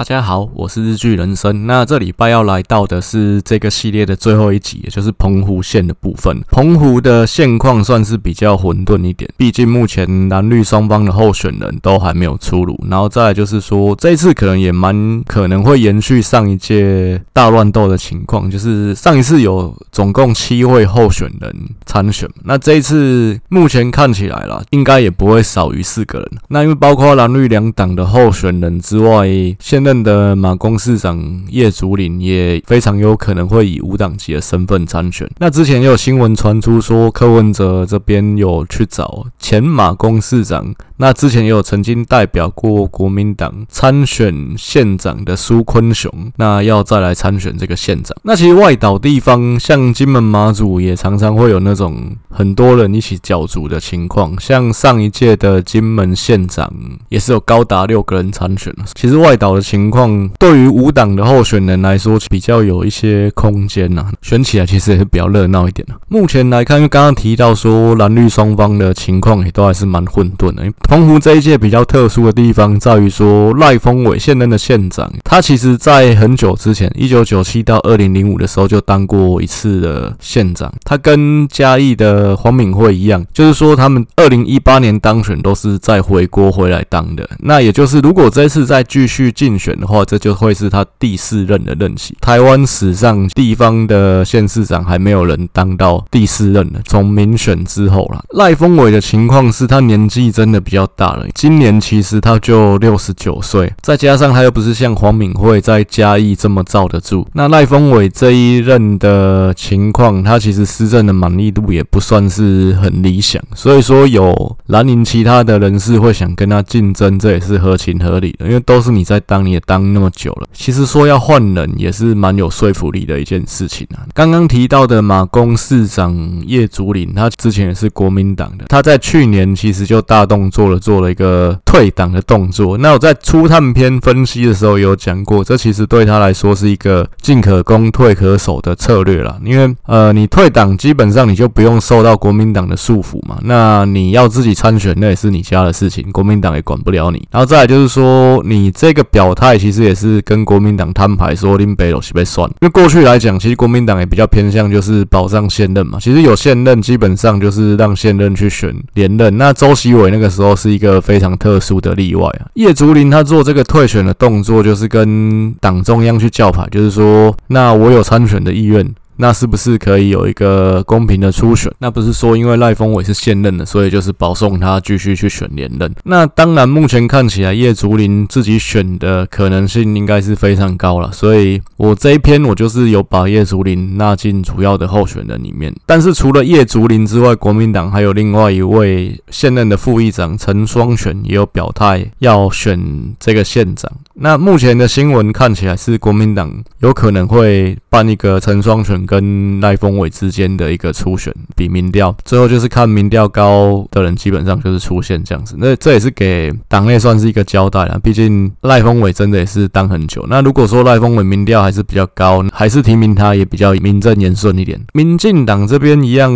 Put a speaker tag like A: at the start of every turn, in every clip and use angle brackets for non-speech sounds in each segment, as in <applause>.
A: 大家好，我是日剧人生。那这礼拜要来到的是这个系列的最后一集，也就是澎湖县的部分。澎湖的现况算是比较混沌一点，毕竟目前蓝绿双方的候选人都还没有出炉。然后再就是说，这一次可能也蛮可能会延续上一届大乱斗的情况，就是上一次有总共七位候选人参选，那这一次目前看起来啦，应该也不会少于四个人。那因为包括蓝绿两党的候选人之外，现在任的马公市长叶竹林也非常有可能会以无党籍的身份参选。那之前也有新闻传出说，柯文哲这边有去找前马公市长。那之前也有曾经代表过国民党参选县长的苏坤雄，那要再来参选这个县长。那其实外岛地方像金门、马祖也常常会有那种很多人一起角逐的情况，像上一届的金门县长也是有高达六个人参选。其实外岛的情情况对于无党的候选人来说比较有一些空间呐，选起来其实也是比较热闹一点的。目前来看，因为刚刚提到说蓝绿双方的情况也都还是蛮混沌的。澎湖这一届比较特殊的地方在于说，赖峰伟现任的县长，他其实在很久之前，一九九七到二零零五的时候就当过一次的县长。他跟嘉义的黄敏惠一样，就是说他们二零一八年当选都是再回国回来当的。那也就是如果这次再继续竞选的话，这就会是他第四任的任期。台湾史上地方的县市长还没有人当到第四任的，从民选之后啦。赖峰伟的情况是他年纪真的比较。大了，今年其实他就六十九岁，再加上他又不是像黄敏惠在嘉义这么罩得住。那赖峰伟这一任的情况，他其实施政的满意度也不算是很理想，所以说有蓝营其他的人士会想跟他竞争，这也是合情合理的，因为都是你在当，你也当那么久了，其实说要换人也是蛮有说服力的一件事情啊。刚刚提到的马公市长叶竹林，他之前也是国民党的，他在去年其实就大动作了。做了一个退党的动作。那我在初探篇分析的时候有讲过，这其实对他来说是一个进可攻退可守的策略啦。因为呃，你退党基本上你就不用受到国民党的束缚嘛。那你要自己参选，那也是你家的事情，国民党也管不了你。然后再来就是说，你这个表 <laughs> 他也其实也是跟国民党摊牌，说林北都是被算。因为过去来讲，其实国民党也比较偏向就是保障现任嘛。其实有现任，基本上就是让现任去选连任。那周锡玮那个时候。是一个非常特殊的例外啊！叶竹林他做这个退选的动作，就是跟党中央去叫牌，就是说，那我有参选的意愿。那是不是可以有一个公平的初选？那不是说因为赖峰伟是现任的，所以就是保送他继续去选连任。那当然，目前看起来叶竹林自己选的可能性应该是非常高了。所以我这一篇我就是有把叶竹林纳进主要的候选人里面。但是除了叶竹林之外，国民党还有另外一位现任的副议长陈双全也有表态要选这个县长。那目前的新闻看起来是国民党有可能会办一个陈双全跟赖峰伟之间的一个初选比民调，最后就是看民调高的人基本上就是出现这样子。那这也是给党内算是一个交代了，毕竟赖峰伟真的也是当很久。那如果说赖峰伟民调还是比较高，还是提名他也比较名正言顺一点。民进党这边一样，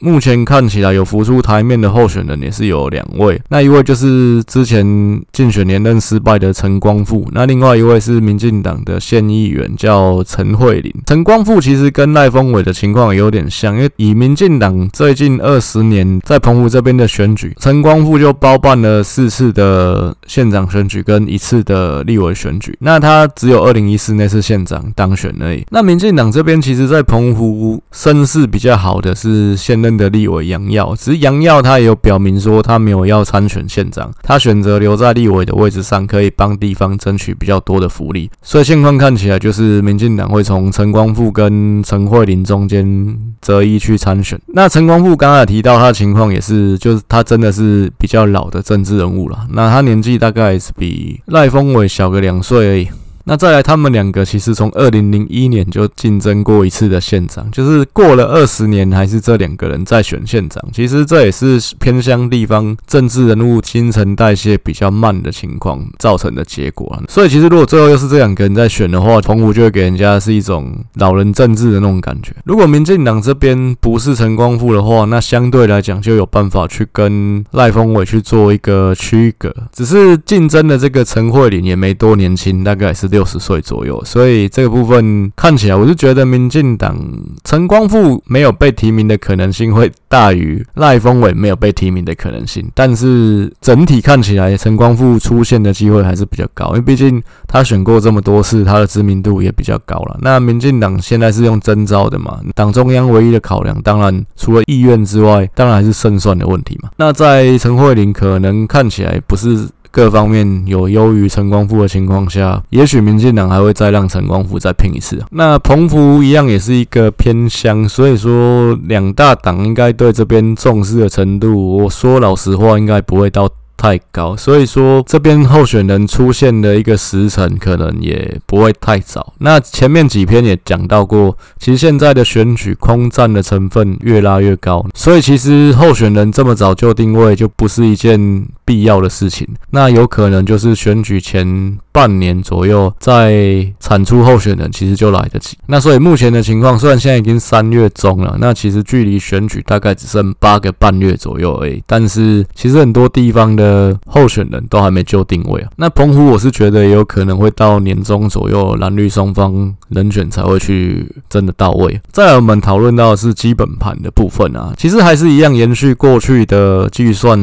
A: 目前看起来有浮出台面的候选人也是有两位，那一位就是之前竞选连任失败的陈光复。那另外一位是民进党的现议员，叫陈慧琳。陈光复其实跟赖峰伟的情况也有点像，因为以民进党最近二十年在澎湖这边的选举，陈光复就包办了四次的县长选举跟一次的立委选举。那他只有二零一四那次县长当选而已。那民进党这边其实，在澎湖声势比较好的是现任的立委杨耀，只是杨耀他也有表明说他没有要参选县长，他选择留在立委的位置上，可以帮地方争。取比较多的福利，所以现况看起来就是民进党会从陈光复跟陈慧琳中间择一去参选。那陈光富刚才提到他的情况也是，就是他真的是比较老的政治人物了。那他年纪大概是比赖峰伟小个两岁而已。那再来，他们两个其实从二零零一年就竞争过一次的县长，就是过了二十年还是这两个人在选县长。其实这也是偏乡地方政治人物新陈代谢比较慢的情况造成的结果。所以其实如果最后又是这两个人在选的话，澎湖就会给人家是一种老人政治的那种感觉。如果民进党这边不是陈光复的话，那相对来讲就有办法去跟赖峰伟去做一个区隔。只是竞争的这个陈慧琳也没多年轻，大概是六十岁左右，所以这个部分看起来，我是觉得民进党陈光复没有被提名的可能性会大于赖峰伟没有被提名的可能性。但是整体看起来，陈光复出现的机会还是比较高，因为毕竟他选过这么多次，他的知名度也比较高了。那民进党现在是用征召的嘛？党中央唯一的考量，当然除了意愿之外，当然还是胜算的问题嘛。那在陈慧琳可能看起来不是。各方面有优于陈光复的情况下，也许民进党还会再让陈光复再拼一次。那彭福一样也是一个偏乡，所以说两大党应该对这边重视的程度，我说老实话，应该不会到。太高，所以说这边候选人出现的一个时辰可能也不会太早。那前面几篇也讲到过，其实现在的选举空战的成分越拉越高，所以其实候选人这么早就定位就不是一件必要的事情。那有可能就是选举前半年左右再产出候选人，其实就来得及。那所以目前的情况，虽然现在已经三月中了，那其实距离选举大概只剩八个半月左右而已。但是其实很多地方的。呃，候选人都还没就定位啊。那澎湖我是觉得有可能会到年终左右，蓝绿双方人选才会去真的到位。再来，我们讨论到的是基本盘的部分啊，其实还是一样延续过去的计算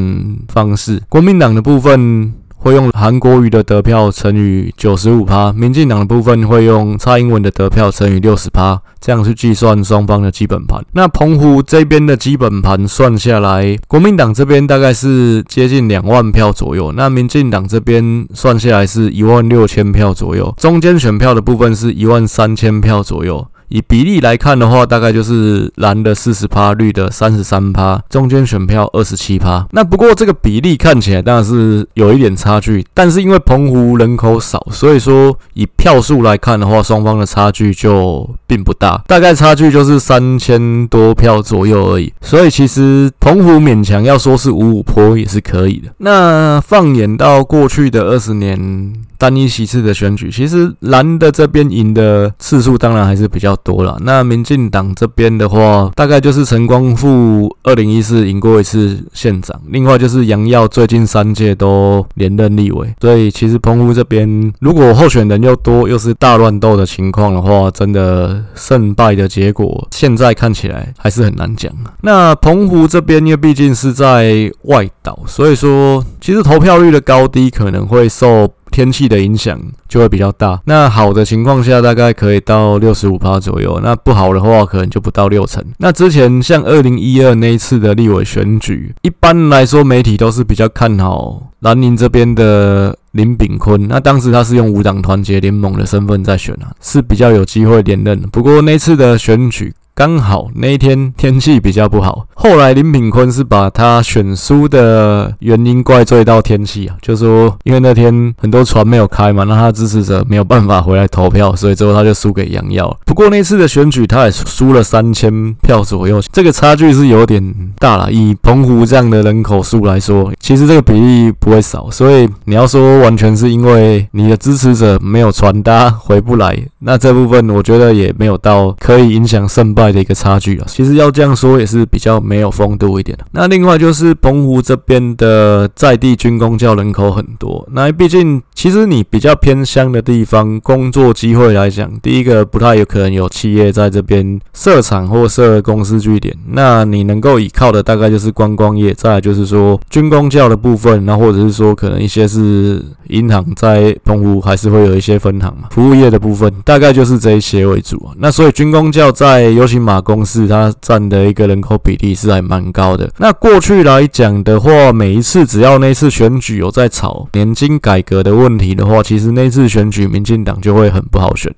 A: 方式。国民党的部分。会用韩国瑜的得票乘以九十五趴，民进党的部分会用蔡英文的得票乘以六十趴，这样去计算双方的基本盘。那澎湖这边的基本盘算下来，国民党这边大概是接近两万票左右，那民进党这边算下来是一万六千票左右，中间选票的部分是一万三千票左右。以比例来看的话，大概就是蓝的四十趴，绿的三十三趴，中间选票二十七趴。那不过这个比例看起来当然是有一点差距，但是因为澎湖人口少，所以说以票数来看的话，双方的差距就并不大，大概差距就是三千多票左右而已。所以其实澎湖勉强要说是五五坡也是可以的。那放眼到过去的二十年。单一席次的选举，其实蓝的这边赢的次数当然还是比较多了。那民进党这边的话，大概就是陈光复二零一四赢过一次县长，另外就是杨耀最近三届都连任立委。所以其实澎湖这边如果候选人又多又是大乱斗的情况的话，真的胜败的结果现在看起来还是很难讲。那澎湖这边因为毕竟是在外岛，所以说其实投票率的高低可能会受。天气的影响就会比较大。那好的情况下，大概可以到六十五趴左右；那不好的话，可能就不到六成。那之前像二零一二那一次的立委选举，一般来说媒体都是比较看好蓝宁这边的林炳坤。那当时他是用五党团结联盟的身份在选啊，是比较有机会连任。不过那次的选举。刚好那一天天气比较不好，后来林炳坤是把他选输的原因怪罪到天气啊，就说因为那天很多船没有开嘛，那他支持者没有办法回来投票，所以最后他就输给杨耀。不过那次的选举他也输了三千票左右，这个差距是有点大了。以澎湖这样的人口数来说，其实这个比例不会少，所以你要说完全是因为你的支持者没有传达回不来，那这部分我觉得也没有到可以影响胜败的一个差距啊，其实要这样说也是比较没有风度一点的。那另外就是澎湖这边的在地军工教人口很多，那毕竟其实你比较偏乡的地方，工作机会来讲，第一个不太有可能有企业在这边设厂或设公司据点，那你能够依靠的大概就是观光业，再来就是说军工教的部分，那或者是说可能一些是银行在澎湖还是会有一些分行嘛，服务业的部分大概就是这一些为主啊。那所以军工教在尤其马公市它占的一个人口比例是还蛮高的。那过去来讲的话，每一次只要那次选举有在炒年金改革的问问题的话，其实那次选举民进党就会很不好选。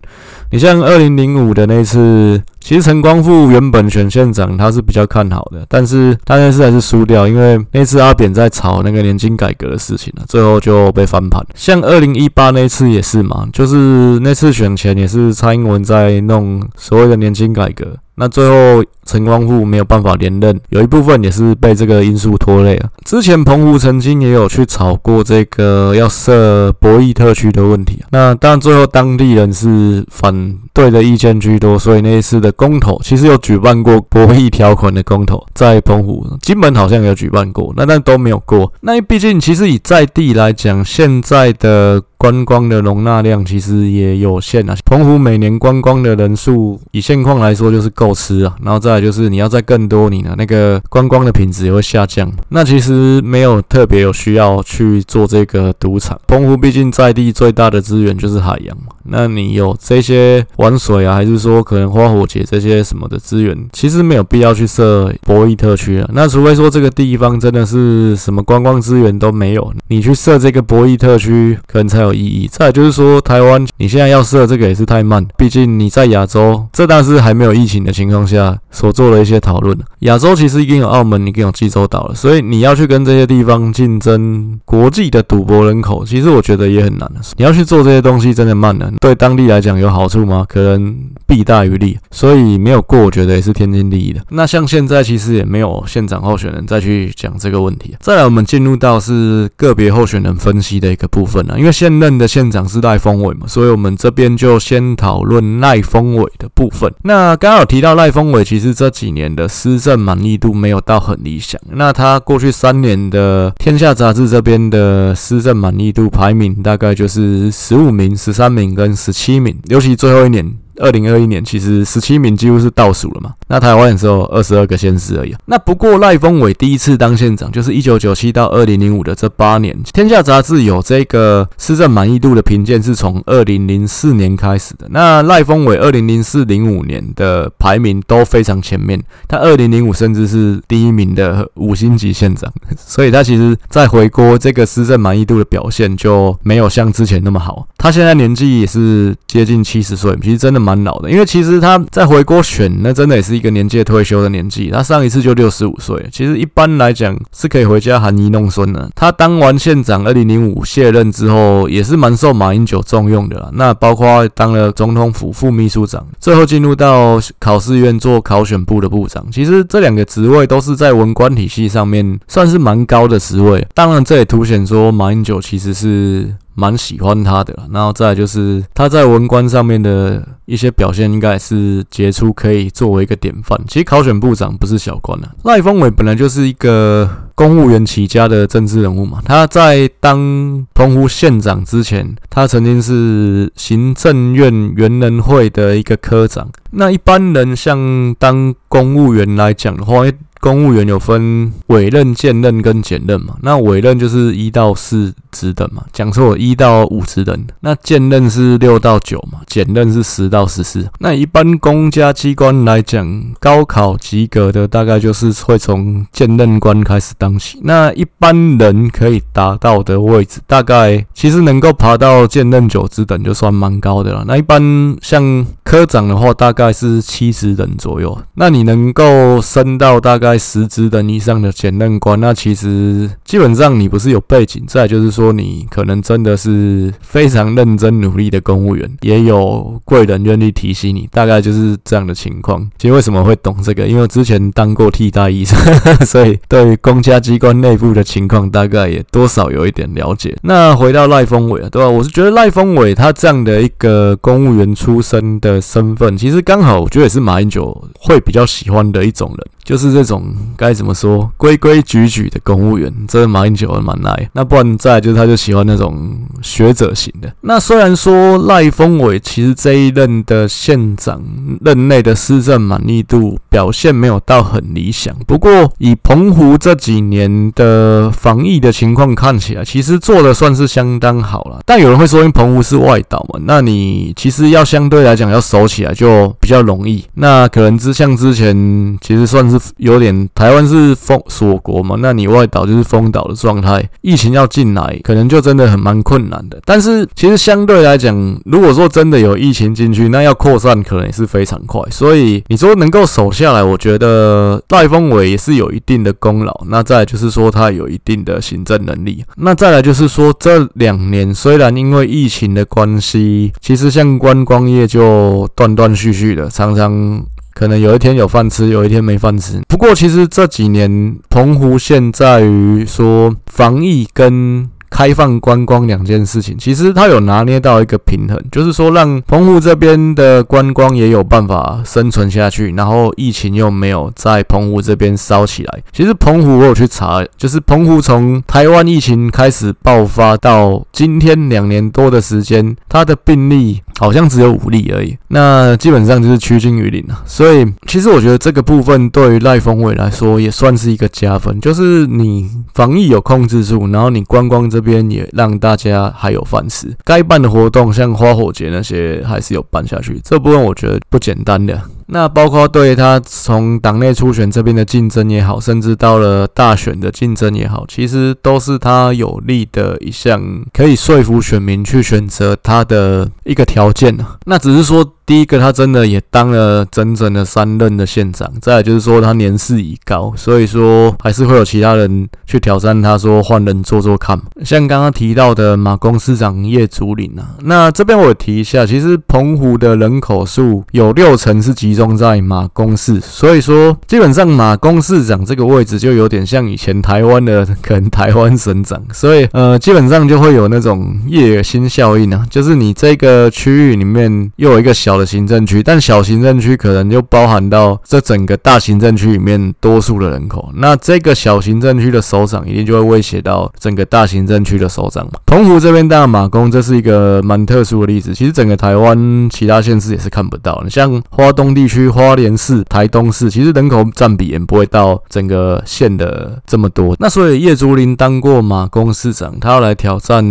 A: 你像二零零五的那次，其实陈光复原本选县长他是比较看好的，但是他那次还是输掉，因为那次阿扁在炒那个年金改革的事情了，最后就被翻盘。像二零一八那次也是嘛，就是那次选前也是蔡英文在弄所谓的年金改革。那最后陈光富没有办法连任，有一部分也是被这个因素拖累了。之前澎湖曾经也有去炒过这个要设博弈特区的问题，那当然最后当地人是反对的意见居多，所以那一次的公投其实有举办过博弈条款的公投，在澎湖、金门好像有举办过，那但都没有过。那毕竟其实以在地来讲，现在的观光的容纳量其实也有限啊。澎湖每年观光的人数以现况来说就是够吃啊，然后再来就是你要再更多，你的那个观光的品质也会下降。那其实没有特别有需要去做这个赌场。澎湖毕竟在地最大的资源就是海洋嘛，那你有这些玩水啊，还是说可能花火节这些什么的资源，其实没有必要去设博弈特区啊。那除非说这个地方真的是什么观光资源都没有，你去设这个博弈特区可能才有。意义。再就是说，台湾你现在要设这个也是太慢，毕竟你在亚洲，这但是还没有疫情的情况下所做的一些讨论。亚洲其实已经有澳门，已经有济州岛了，所以你要去跟这些地方竞争国际的赌博人口，其实我觉得也很难。你要去做这些东西，真的慢了。对当地来讲有好处吗？可能弊大于利，所以没有过，我觉得也是天经地义的。那像现在其实也没有县长候选人再去讲这个问题。再来，我们进入到是个别候选人分析的一个部分了，因为现任的县长是赖峰伟嘛，所以我们这边就先讨论赖峰伟的部分。那刚好提到赖峰伟，其实这几年的施政满意度没有到很理想。那他过去三年的《天下》杂志这边的施政满意度排名大概就是十五名、十三名跟十七名，尤其最后一年。二零二一年其实十七名几乎是倒数了嘛，那台湾也只有二十二个县市而已。那不过赖峰伟第一次当县长，就是一九九七到二零零五的这八年，天下杂志有这个施政满意度的评鉴是从二零零四年开始的。那赖峰伟二零零四零五年的排名都非常前面，他二零零五甚至是第一名的五星级县长，<laughs> 所以他其实在回锅这个施政满意度的表现就没有像之前那么好。他现在年纪也是接近七十岁，其实真的。蛮老的，因为其实他在回锅选，那真的也是一个年届退休的年纪。他上一次就六十五岁，其实一般来讲是可以回家含饴弄孙的。他当完县长，二零零五卸任之后，也是蛮受马英九重用的。那包括当了总统府副秘书长，最后进入到考试院做考选部的部长。其实这两个职位都是在文官体系上面算是蛮高的职位。当然，这也凸显说马英九其实是。蛮喜欢他的，然后再就是他在文官上面的一些表现，应该是杰出，可以作为一个典范。其实考选部长不是小官啊，赖峰伟本来就是一个公务员起家的政治人物嘛。他在当澎湖县长之前，他曾经是行政院原能会的一个科长。那一般人像当公务员来讲的话，公务员有分委任、兼任跟检任嘛。那委任就是一到四职等嘛，讲错，一到五职等。那兼任是六到九嘛，检任是十到十四。那一般公家机关来讲，高考及格的大概就是会从兼任官开始当起。那一般人可以达到的位置，大概其实能够爬到兼任九职等就算蛮高的了。那一般像科长的话，大概是七十等左右。那你能够升到大概。十职等以上的检任官，那其实基本上你不是有背景，再就是说你可能真的是非常认真努力的公务员，也有贵人愿意提携你，大概就是这样的情况。其实为什么会懂这个？因为之前当过替代医生，所以对公家机关内部的情况大概也多少有一点了解。那回到赖峰伟啊，对吧？我是觉得赖峰伟他这样的一个公务员出身的身份，其实刚好我觉得也是马英九会比较喜欢的一种人，就是这种。该怎么说？规规矩矩的公务员，这马英九还蛮耐。那不然再就是，他就喜欢那种学者型的。那虽然说赖峰伟其实这一任的县长任内的施政满意度表现没有到很理想，不过以澎湖这几年的防疫的情况看起来，其实做的算是相当好了。但有人会说，因为澎湖是外岛嘛，那你其实要相对来讲要守起来就比较容易。那可能之像之前其实算有点台湾是封锁国嘛，那你外岛就是封岛的状态，疫情要进来，可能就真的很蛮困难的。但是其实相对来讲，如果说真的有疫情进去，那要扩散可能也是非常快。所以你说能够守下来，我觉得赖峰伟也是有一定的功劳。那再来就是说他有一定的行政能力。那再来就是说这两年虽然因为疫情的关系，其实像观光业就断断续续的，常常。可能有一天有饭吃，有一天没饭吃。不过，其实这几年澎湖现在于说防疫跟开放观光两件事情，其实它有拿捏到一个平衡，就是说让澎湖这边的观光也有办法生存下去，然后疫情又没有在澎湖这边烧起来。其实澎湖我有去查，就是澎湖从台湾疫情开始爆发到今天两年多的时间，它的病例好像只有五例而已，那基本上就是趋近于零了。所以其实我觉得这个部分对于赖峰伟来说也算是一个加分，就是你防疫有控制住，然后你观光。这边也让大家还有饭吃，该办的活动像花火节那些还是有办下去，这部分我觉得不简单的。那包括对他从党内初选这边的竞争也好，甚至到了大选的竞争也好，其实都是他有利的一项，可以说服选民去选择他的一个条件。那只是说，第一个他真的也当了整整的三任的县长，再来就是说他年事已高，所以说还是会有其他人去挑战他，说换人做做看。像刚刚提到的马公市长叶竹林啊，那这边我提一下，其实澎湖的人口数有六成是集中。在马公市，所以说基本上马公市长这个位置就有点像以前台湾的可能台湾省长，所以呃基本上就会有那种叶尔辛效应啊，就是你这个区域里面又有一个小的行政区，但小行政区可能就包含到这整个大行政区里面多数的人口，那这个小行政区的首长一定就会威胁到整个大行政区的首长嘛。澎湖这边当然马公这是一个蛮特殊的例子，其实整个台湾其他县市也是看不到的，像花东地区。花莲市、台东市，其实人口占比也不会到整个县的这么多。那所以叶竹林当过马公市长，他要来挑战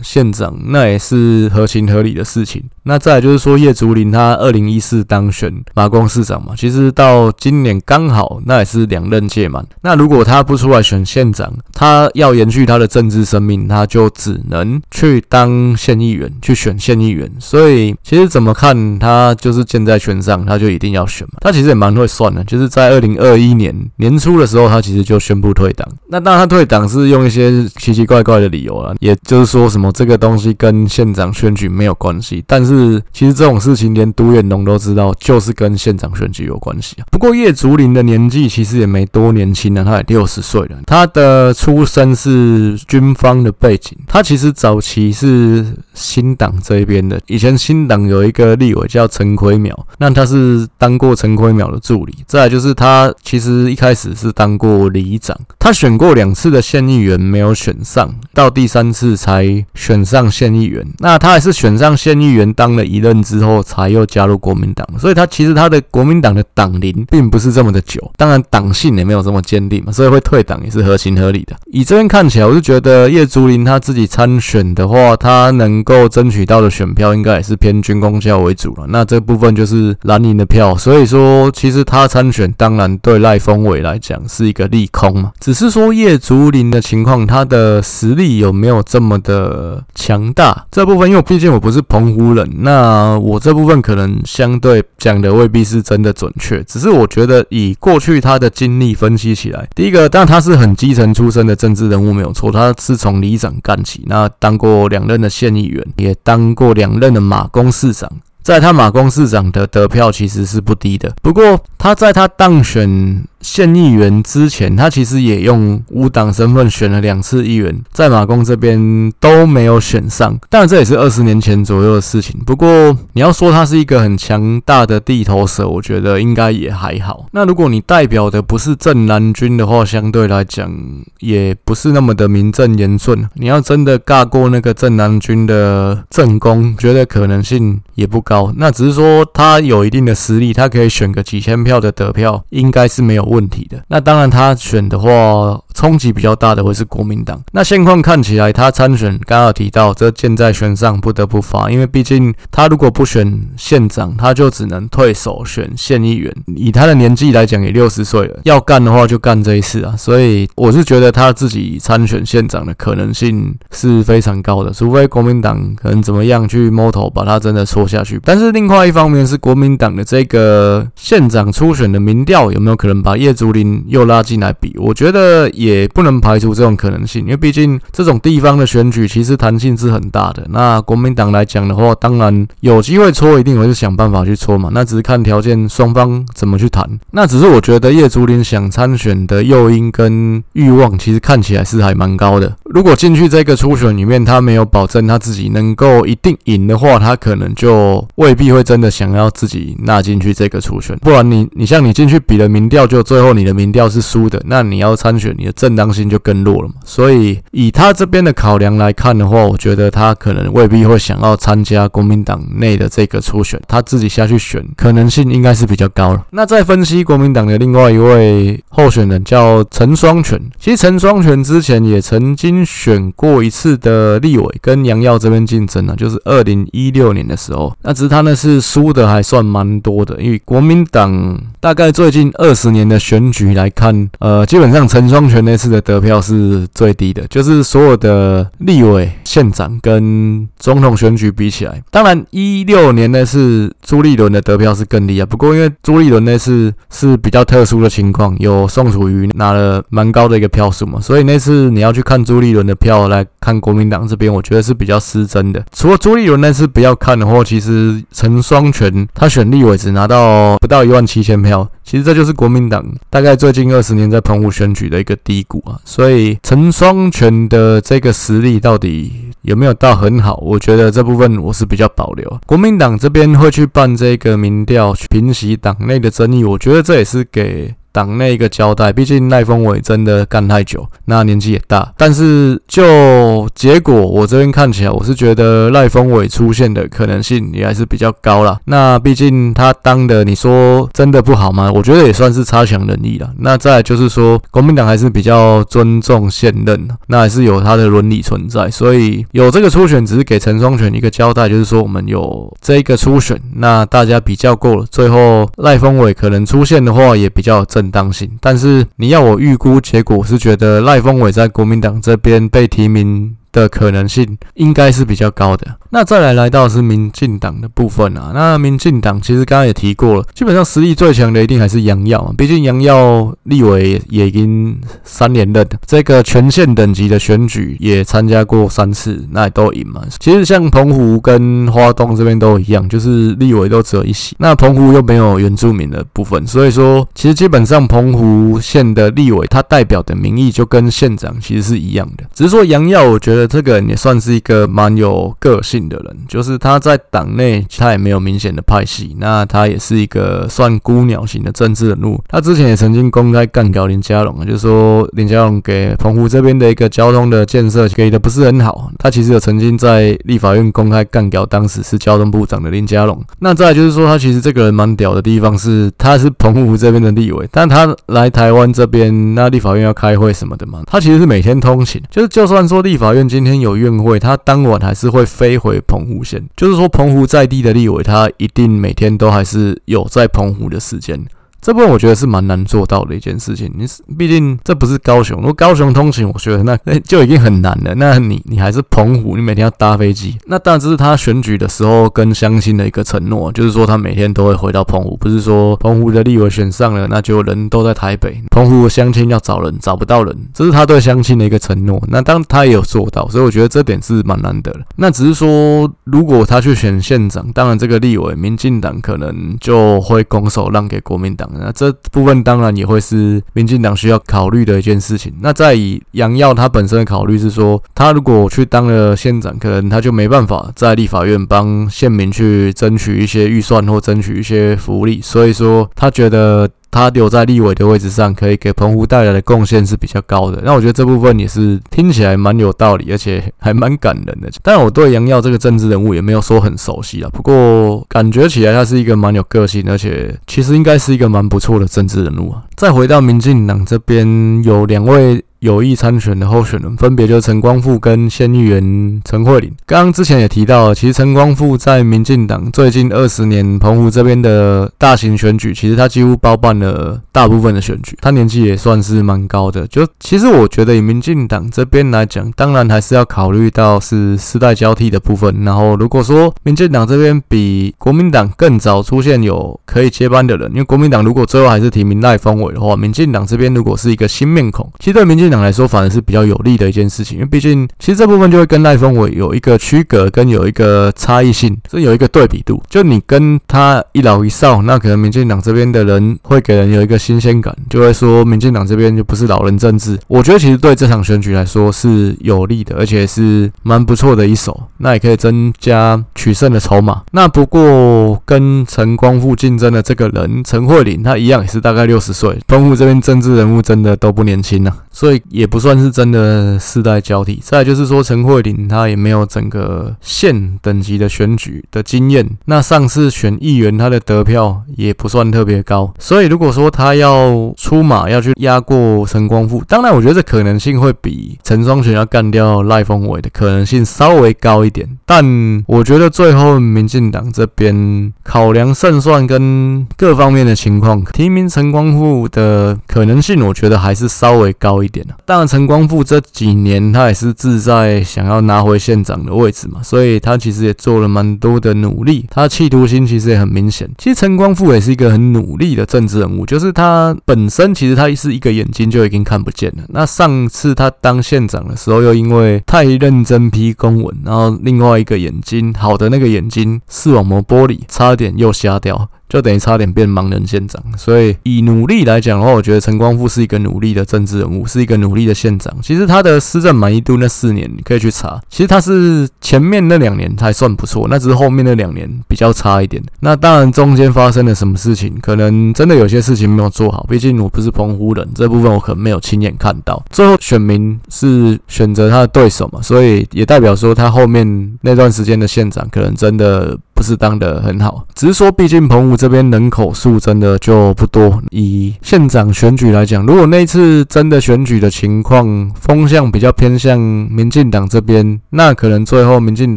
A: 县长，那也是合情合理的事情。那再就是说，叶竹林他二零一四当选马公市长嘛，其实到今年刚好那也是两任届满。那如果他不出来选县长，他要延续他的政治生命，他就只能去当县议员，去选县议员。所以其实怎么看，他就是箭在弦上，他就一定。要选嘛？他其实也蛮会算的，就是在二零二一年年初的时候，他其实就宣布退党。那当然，他退党是用一些奇奇怪怪的理由啊，也就是说什么这个东西跟县长选举没有关系。但是是其实这种事情连独眼龙都知道，就是跟县长选举有关系啊。不过叶竹林的年纪其实也没多年轻啊，他也六十岁了。他的出身是军方的背景，他其实早期是新党这一边的。以前新党有一个立委叫陈奎淼，那他是。当过陈奎淼的助理，再来就是他其实一开始是当过里长，他选过两次的县议员没有选上，到第三次才选上县议员。那他还是选上县议员当了一任之后，才又加入国民党。所以他其实他的国民党的党龄并不是这么的久，当然党性也没有这么坚定嘛，所以会退党也是合情合理的。以这边看起来，我就觉得叶竹林他自己参选的话，他能够争取到的选票应该也是偏军工教为主了。那这部分就是蓝营的票。所以说，其实他参选当然对赖峰伟来讲是一个利空嘛。只是说叶竹林的情况，他的实力有没有这么的强大？这部分，因为毕竟我不是澎湖人，那我这部分可能相对讲的未必是真的准确。只是我觉得以过去他的经历分析起来，第一个，当然他是很基层出身的政治人物没有错，他是从里长干起，那当过两任的县议员，也当过两任的马公市长。在他马公市长的得票其实是不低的，不过他在他当选县议员之前，他其实也用无党身份选了两次议员，在马公这边都没有选上。当然这也是二十年前左右的事情。不过你要说他是一个很强大的地头蛇，我觉得应该也还好。那如果你代表的不是正蓝军的话，相对来讲也不是那么的名正言顺。你要真的尬过那个正蓝军的正宫，觉得可能性也不高。那只是说他有一定的实力，他可以选个几千票的得票，应该是没有问题的。那当然，他选的话，冲击比较大的会是国民党。那现况看起来，他参选刚刚提到，这箭在弦上，不得不发，因为毕竟他如果不选县长，他就只能退守选县议员。以他的年纪来讲，也六十岁了，要干的话就干这一次啊。所以我是觉得他自己参选县长的可能性是非常高的，除非国民党可能怎么样去摸头把他真的戳下去。但是另外一方面是国民党的这个县长初选的民调有没有可能把叶竹林又拉进来比？我觉得也不能排除这种可能性，因为毕竟这种地方的选举其实弹性是很大的。那国民党来讲的话，当然有机会戳，一定会是想办法去戳嘛。那只是看条件，双方怎么去谈。那只是我觉得叶竹林想参选的诱因跟欲望，其实看起来是还蛮高的。如果进去这个初选里面，他没有保证他自己能够一定赢的话，他可能就未必会真的想要自己纳进去这个初选。不然你你像你进去比了民调，就最后你的民调是输的，那你要参选，你的正当性就更弱了嘛。所以以他这边的考量来看的话，我觉得他可能未必会想要参加国民党内的这个初选，他自己下去选可能性应该是比较高了。那再分析国民党的另外一位候选人叫陈双全，其实陈双全之前也曾经选过一次的立委，跟杨耀这边竞争呢，就是二零一六年的时候，那只是他呢是输的还算蛮多的，因为国民党大概最近二十年的选举来看，呃，基本上陈双全那次的得票是最低的，就是所有的立委、县长跟总统选举比起来，当然一六年那次朱立伦的得票是更低啊，不过因为朱立伦那次是比较特殊的情况，有宋楚瑜拿了蛮高的一个票数嘛，所以那次你要去看朱立伦的票来看国民党这边，我觉得是比较失真的。除了朱立伦那次不要看的话，其实陈双全他选立委只拿到不到一万七千票，其实这就是国民党大概最近二十年在澎湖选举的一个低谷啊。所以陈双全的这个实力到底有没有到很好？我觉得这部分我是比较保留。国民党这边会去办这个民调，平息党内的争议，我觉得这也是给。党内一个交代，毕竟赖峰伟真的干太久，那年纪也大。但是就结果，我这边看起来，我是觉得赖峰伟出现的可能性也还是比较高啦。那毕竟他当的，你说真的不好吗？我觉得也算是差强人意了。那再就是说，国民党还是比较尊重现任，那还是有他的伦理存在。所以有这个初选，只是给陈双全一个交代，就是说我们有这个初选，那大家比较过了，最后赖峰伟可能出现的话，也比较正。当性，但是你要我预估结果，我是觉得赖峰伟在国民党这边被提名的可能性应该是比较高的。那再来来到是民进党的部分啊，那民进党其实刚刚也提过了，基本上实力最强的一定还是杨耀啊，毕竟杨耀立委也已经三连任，这个全县等级的选举也参加过三次，那也都赢嘛。其实像澎湖跟花东这边都一样，就是立委都只有一席，那澎湖又没有原住民的部分，所以说其实基本上澎湖县的立委他代表的民意就跟县长其实是一样的，只是说杨耀，我觉得这个人也算是一个蛮有个性的人，就是他在党内他也没有明显的派系，那他也是一个算孤鸟型的政治人物。他之前也曾经公开干掉林佳龙，就是说林佳龙给澎湖这边的一个交通的建设给的不是很好。他其实有曾经在立法院公开干掉当时是交通部长的林佳龙。那再就是说，他其实这个人蛮屌的地方是，他是澎湖这边的立委，但他来台湾这边，那立法院要开会什么的嘛，他其实是每天通勤，就是就算说立法院今天有院会，他当晚还是会飞回。回澎湖县，就是说澎湖在地的立委，他一定每天都还是有在澎湖的时间。这部分我觉得是蛮难做到的一件事情。你是毕竟这不是高雄，如果高雄通勤，我觉得那 <laughs> 就已经很难了。那你你还是澎湖，你每天要搭飞机。那当然这是他选举的时候跟乡亲的一个承诺，就是说他每天都会回到澎湖，不是说澎湖的立委选上了，那就人都在台北，澎湖的乡亲要找人找不到人，这是他对乡亲的一个承诺。那当他也有做到，所以我觉得这点是蛮难得的。那只是说，如果他去选县长，当然这个立委民进党可能就会拱手让给国民党。那这部分当然也会是民进党需要考虑的一件事情。那再以杨耀他本身的考虑是说，他如果去当了县长，可能他就没办法在立法院帮县民去争取一些预算或争取一些福利。所以说，他觉得他留在立委的位置上，可以给澎湖带来的贡献是比较高的。那我觉得这部分也是听起来蛮有道理，而且还蛮感人的。但，我对杨耀这个政治人物也没有说很熟悉啊，不过感觉起来他是一个蛮有个性，而且其实应该是一个蛮不错的政治人物啊。再回到民进党这边，有两位。有意参选的候选人分别就是陈光复跟县议员陈慧琳。刚刚之前也提到，其实陈光复在民进党最近二十年澎湖这边的大型选举，其实他几乎包办了大部分的选举。他年纪也算是蛮高的。就其实我觉得以民进党这边来讲，当然还是要考虑到是世代交替的部分。然后如果说民进党这边比国民党更早出现有可以接班的人，因为国民党如果最后还是提名赖峰伟的话，民进党这边如果是一个新面孔，其实对民进党来说反而是比较有利的一件事情，因为毕竟其实这部分就会跟赖峰伟有一个区隔，跟有一个差异性，所以有一个对比度。就你跟他一老一少，那可能民进党这边的人会给人有一个新鲜感，就会说民进党这边就不是老人政治。我觉得其实对这场选举来说是有利的，而且是蛮不错的一手，那也可以增加取胜的筹码。那不过跟陈光复竞争的这个人陈慧琳，他一样也是大概六十岁。丰富这边政治人物真的都不年轻啊。所以也不算是真的世代交替。再就是说，陈慧琳她也没有整个县等级的选举的经验。那上次选议员，她的得票也不算特别高。所以如果说她要出马要去压过陈光复，当然我觉得这可能性会比陈双全要干掉赖峰伟的可能性稍微高一点。但我觉得最后民进党这边考量胜算跟各方面的情况，提名陈光复的可能性，我觉得还是稍微高一点。当然，陈光复这几年他也是志在想要拿回县长的位置嘛，所以他其实也做了蛮多的努力，他企图心其实也很明显。其实陈光复也是一个很努力的政治人物，就是他本身其实他是一个眼睛就已经看不见了。那上次他当县长的时候，又因为太认真批公文，然后另外一个眼睛好的那个眼睛视网膜剥离，差点又瞎掉。就等于差点变盲人县长，所以以努力来讲的话，我觉得陈光复是一个努力的政治人物，是一个努力的县长。其实他的施政满意度那四年你可以去查，其实他是前面那两年还算不错，那只是后面那两年比较差一点。那当然中间发生了什么事情，可能真的有些事情没有做好。毕竟我不是澎湖人，这部分我可能没有亲眼看到。最后选民是选择他的对手嘛，所以也代表说他后面那段时间的县长可能真的。不是当得很好，只是说，毕竟澎湖这边人口数真的就不多。以县长选举来讲，如果那次真的选举的情况风向比较偏向民进党这边，那可能最后民进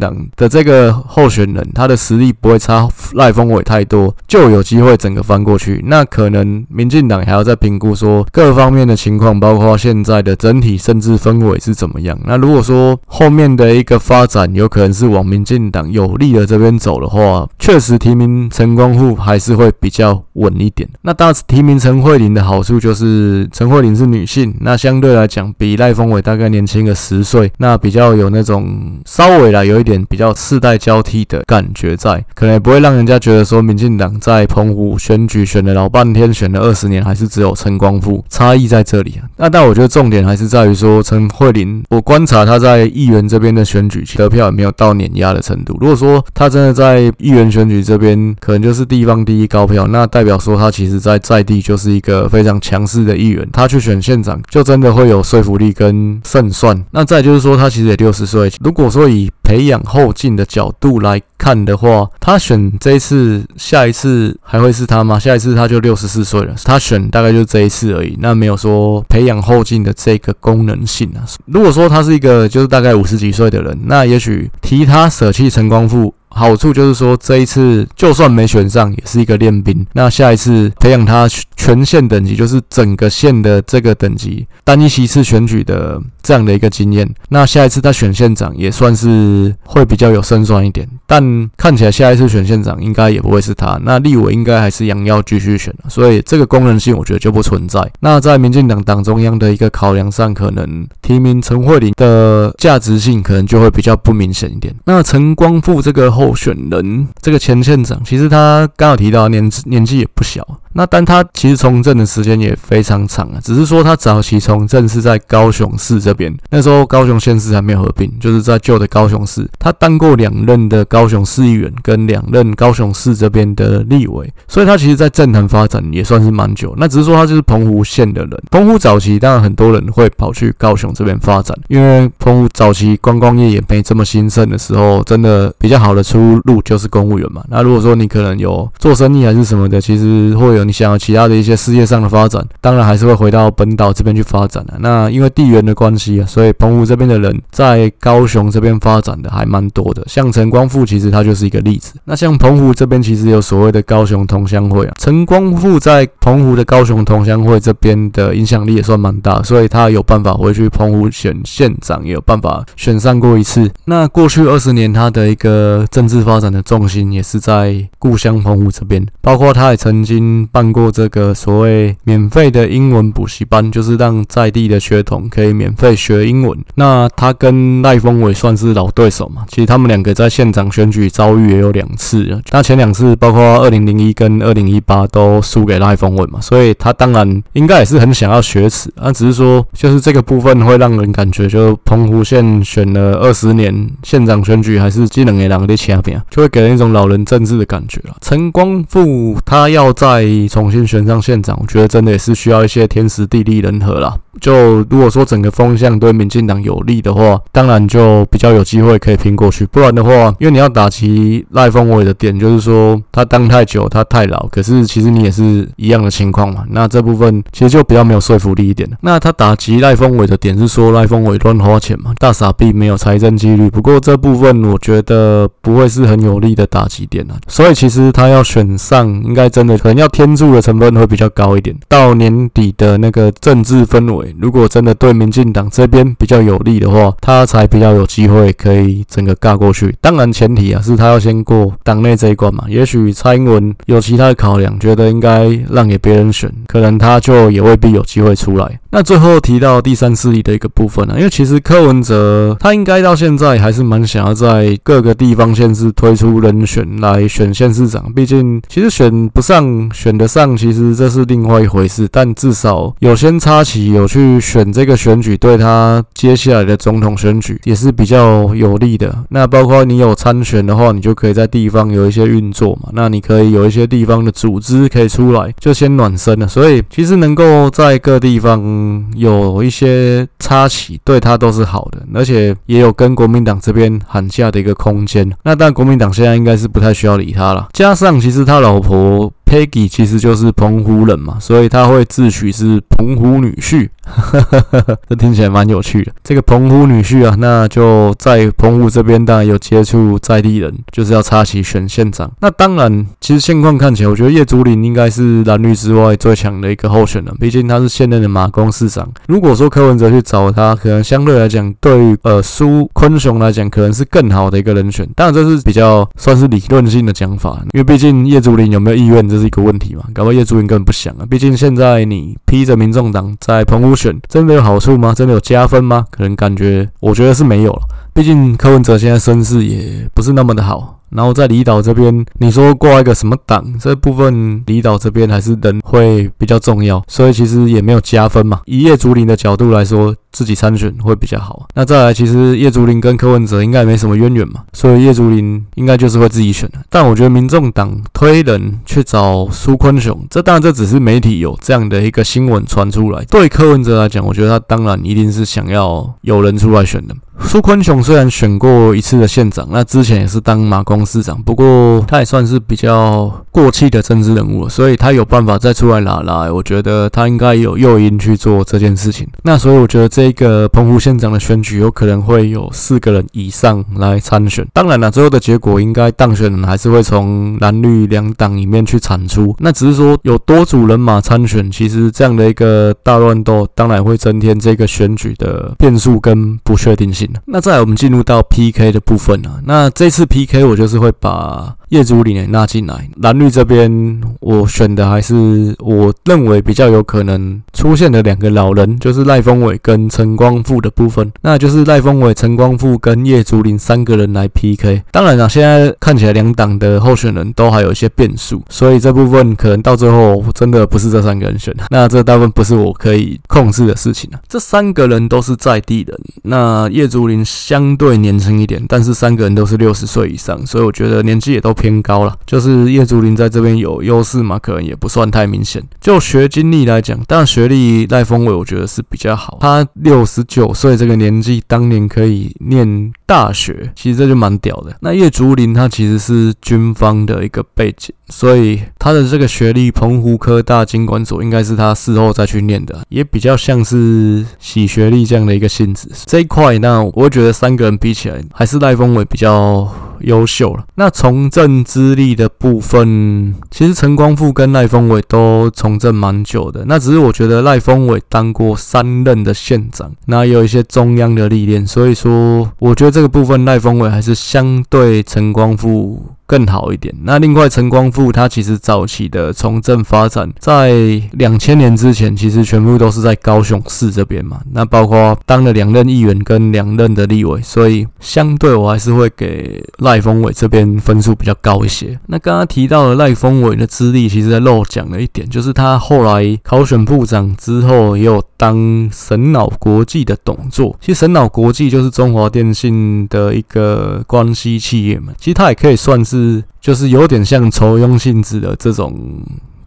A: 党的这个候选人他的实力不会差赖峰伟太多，就有机会整个翻过去。那可能民进党还要再评估说各方面的情况，包括现在的整体甚至氛围是怎么样。那如果说后面的一个发展有可能是往民进党有利的这边走了。话确实提名陈光复还是会比较稳一点。那当时提名陈慧琳的好处就是陈慧琳是女性，那相对来讲比赖峰伟大概年轻个十岁，那比较有那种稍微啦有一点比较世代交替的感觉在，可能也不会让人家觉得说民进党在澎湖选举选了老半天，选了二十年还是只有陈光复，差异在这里啊。那但我觉得重点还是在于说陈慧琳，我观察她在议员这边的选举得票也没有到碾压的程度。如果说她真的在议员选举这边可能就是地方第一高票，那代表说他其实在在地就是一个非常强势的议员，他去选县长就真的会有说服力跟胜算。那再就是说他其实也六十岁，如果说以培养后进的角度来看的话，他选这一次，下一次还会是他吗？下一次他就六十四岁了，他选大概就这一次而已，那没有说培养后进的这个功能性啊。如果说他是一个就是大概五十几岁的人，那也许提他舍弃陈光复。好处就是说，这一次就算没选上，也是一个练兵。那下一次培养他全县等级，就是整个县的这个等级单一席次选举的这样的一个经验。那下一次他选县长，也算是会比较有胜算一点。但看起来下一次选县长应该也不会是他。那立委应该还是杨耀继续选，所以这个功能性我觉得就不存在。那在民进党党中央的一个考量上，可能提名陈慧琳的价值性可能就会比较不明显一点。那陈光复这个后。<laughs> 候选人，这个前县长，其实他刚好提到年年纪也不小。那但他其实从政的时间也非常长啊，只是说他早期从政是在高雄市这边，那时候高雄县市还没有合并，就是在旧的高雄市，他当过两任的高雄市议员跟两任高雄市这边的立委，所以他其实在政坛发展也算是蛮久。那只是说他就是澎湖县的人，澎湖早期当然很多人会跑去高雄这边发展，因为澎湖早期观光业也没这么兴盛的时候，真的比较好的出路就是公务员嘛。那如果说你可能有做生意还是什么的，其实会有。你想要其他的一些事业上的发展，当然还是会回到本岛这边去发展的。那因为地缘的关系啊，所以澎湖这边的人在高雄这边发展的还蛮多的。像陈光复，其实他就是一个例子。那像澎湖这边其实有所谓的高雄同乡会啊，陈光复在澎湖的高雄同乡会这边的影响力也算蛮大，所以他有办法回去澎湖选县长，也有办法选上过一次。那过去二十年，他的一个政政治发展的重心也是在故乡澎湖这边，包括他也曾经。办过这个所谓免费的英文补习班，就是让在地的学童可以免费学英文。那他跟赖峰伟算是老对手嘛？其实他们两个在县长选举遭遇也有两次了。那前两次包括二零零一跟二零一八都输给赖峰伟嘛，所以他当然应该也是很想要学此。那只是说，就是这个部分会让人感觉，就澎湖县选了二十年县长选举还是技能给两个的钱掐边，就会给人一种老人政治的感觉了。陈光复他要在重新选上县长，我觉得真的也是需要一些天时地利人和啦。就如果说整个风向对民进党有利的话，当然就比较有机会可以拼过去。不然的话，因为你要打击赖峰伟的点，就是说他当太久，他太老。可是其实你也是一样的情况嘛。那这部分其实就比较没有说服力一点。那他打击赖峰伟的点是说赖峰伟乱花钱嘛，大傻逼，没有财政纪律。不过这部分我觉得不会会是很有利的打击点啊。所以其实他要选上，应该真的可能要天。助的成分会比较高一点。到年底的那个政治氛围，如果真的对民进党这边比较有利的话，他才比较有机会可以整个尬过去。当然前提啊是他要先过党内这一关嘛。也许蔡英文有其他的考量，觉得应该让给别人选，可能他就也未必有机会出来。那最后提到第三势力的一个部分呢、因为其实柯文哲他应该到现在还是蛮想要在各个地方县市推出人选来选县市长，毕竟其实选不上选得。上其实这是另外一回事，但至少有先插旗，有去选这个选举，对他接下来的总统选举也是比较有利的。那包括你有参选的话，你就可以在地方有一些运作嘛。那你可以有一些地方的组织可以出来，就先暖身了。所以其实能够在各地方有一些插旗，对他都是好的，而且也有跟国民党这边喊价的一个空间。那但国民党现在应该是不太需要理他了。加上其实他老婆。Peggy 其实就是澎湖人嘛，所以他会自诩是澎湖女婿，<laughs> 这听起来蛮有趣的。这个澎湖女婿啊，那就在澎湖这边当然有接触在地人，就是要插旗选县长。那当然，其实现况看起来，我觉得叶竹林应该是蓝绿之外最强的一个候选人，毕竟他是现任的马公市长。如果说柯文哲去找他，可能相对来讲，对于呃苏坤雄来讲，可能是更好的一个人选。当然，这是比较算是理论性的讲法，因为毕竟叶竹林有没有意愿，这是一个问题嘛，搞不好叶竹林根本不想啊。毕竟现在你披着民众党在澎湖选，真的有好处吗？真的有加分吗？可能感觉，我觉得是没有了。毕竟柯文哲现在身世也不是那么的好。然后在离岛这边，你说挂一个什么党？这部分离岛这边还是人会比较重要，所以其实也没有加分嘛。以叶竹林的角度来说，自己参选会比较好。那再来，其实叶竹林跟柯文哲应该也没什么渊源嘛，所以叶竹林应该就是会自己选的。但我觉得民众党推人去找苏坤雄，这当然这只是媒体有这样的一个新闻传出来。对柯文哲来讲，我觉得他当然一定是想要有人出来选的。苏坤雄虽然选过一次的县长，那之前也是当马公市长，不过他也算是比较过气的政治人物，所以他有办法再出来拿来，我觉得他应该有诱因去做这件事情。那所以我觉得这个澎湖县长的选举有可能会有四个人以上来参选。当然了，最后的结果应该当选人还是会从蓝绿两党里面去产出。那只是说有多组人马参选，其实这样的一个大乱斗，当然会增添这个选举的变数跟不确定性。那再来我们进入到 PK 的部分啊，那这次 PK 我就是会把叶竹林也纳进来，蓝绿这边我选的还是我认为比较有可能出现的两个老人，就是赖峰伟跟陈光复的部分，那就是赖峰伟、陈光复跟叶竹林三个人来 PK。当然了，现在看起来两党的候选人都还有一些变数，所以这部分可能到最后真的不是这三个人选，<laughs> 那这大部分不是我可以控制的事情啊。这三个人都是在地人，那叶竹林相对年轻一点，但是三个人都是六十岁以上，所以我觉得年纪也都偏高了，就是叶竹林在这边有优势嘛，可能也不算太明显。就学经历来讲，当然学历赖峰伟我觉得是比较好，他六十九岁这个年纪，当年可以念大学，其实这就蛮屌的。那叶竹林他其实是军方的一个背景，所以他的这个学历，澎湖科大经管所应该是他事后再去念的，也比较像是洗学历这样的一个性质。这一块，那我觉得三个人比起来，还是赖峰伟比较优秀了。那从政资历的部分，其实陈光复跟赖峰伟都从政蛮久的。那只是我觉得赖峰伟当过三任的县长，那也有一些中央的历练，所以说我觉得这个部分赖峰伟还是相对陈光复更好一点。那另外，陈光复他其实早期的从政发展，在两千年之前，其实全部都是在高雄市这边嘛。那包括当了两任议员跟两任的立委，所以相对我还是会给赖峰伟这边分数比较高一些。那刚刚提到了赖峰伟的资历，其实在漏讲了一点，就是他后来考选部长之后，也有当神脑国际的董座。其实神脑国际就是中华电信的一个关系企业嘛，其实他也可以算是。是，就是有点像抽佣性质的这种。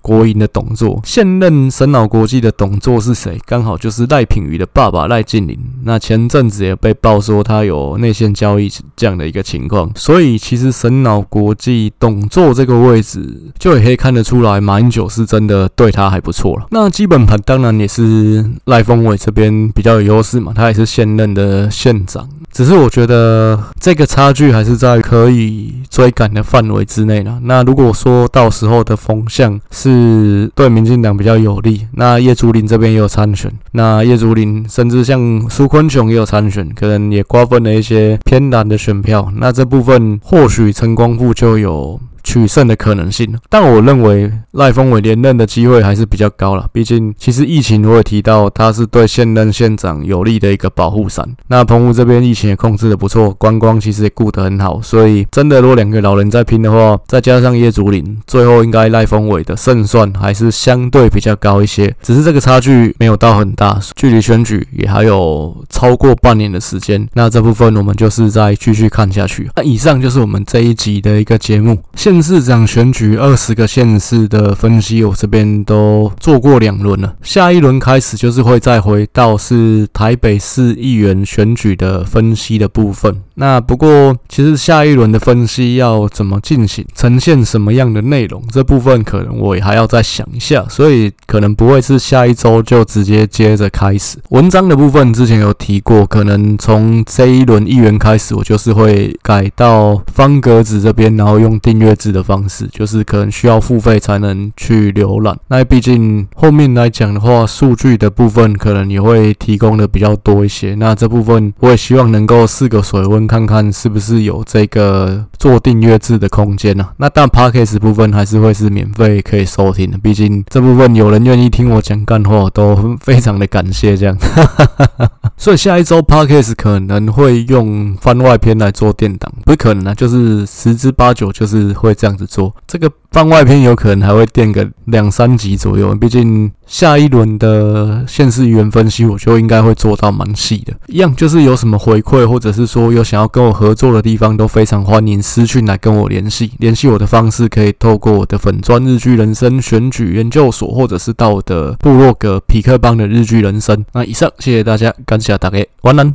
A: 国营的董座，现任神脑国际的董座是谁？刚好就是赖品妤的爸爸赖劲麟。那前阵子也被爆说他有内线交易这样的一个情况，所以其实神脑国际董座这个位置，就也可以看得出来，马英九是真的对他还不错了。那基本盘当然也是赖峰伟这边比较有优势嘛，他也是现任的县长。只是我觉得这个差距还是在可以追赶的范围之内了。那如果说到时候的风向是。是对民进党比较有利。那叶竹林这边也有参选，那叶竹林甚至像苏坤雄也有参选，可能也瓜分了一些偏蓝的选票。那这部分或许陈光复就有。取胜的可能性，但我认为赖峰伟连任的机会还是比较高了。毕竟，其实疫情我也提到，他是对现任县长有利的一个保护伞。那澎湖这边疫情也控制的不错，观光其实也顾得很好。所以，真的如果两个老人在拼的话，再加上叶竹林，最后应该赖峰伟的胜算还是相对比较高一些。只是这个差距没有到很大，距离选举也还有超过半年的时间。那这部分我们就是再继续看下去。那以上就是我们这一集的一个节目。现市长选举二十个县市的分析，我这边都做过两轮了。下一轮开始就是会再回到是台北市议员选举的分析的部分。那不过，其实下一轮的分析要怎么进行，呈现什么样的内容，这部分可能我也还要再想一下，所以可能不会是下一周就直接接着开始。文章的部分之前有提过，可能从这一轮议员开始，我就是会改到方格子这边，然后用订阅制的方式，就是可能需要付费才能去浏览。那毕竟后面来讲的话，数据的部分可能也会提供的比较多一些。那这部分我也希望能够四个水温。看看是不是有这个做订阅制的空间呢、啊？那但 Podcast 部分还是会是免费可以收听的，毕竟这部分有人愿意听我讲干货，都非常的感谢这样。<laughs> 所以下一周 Podcast 可能会用番外篇来做垫档，不可能啊，就是十之八九就是会这样子做这个。番外篇有可能还会垫个两三集左右，毕竟下一轮的现实语言分析，我就应该会做到蛮细的。一样就是有什么回馈，或者是说有想要跟我合作的地方，都非常欢迎私讯来跟我联系。联系我的方式可以透过我的粉专日剧人生选举研究所，或者是到我的部落格皮克邦的日剧人生。那以上，谢谢大家，感谢大家，晚安。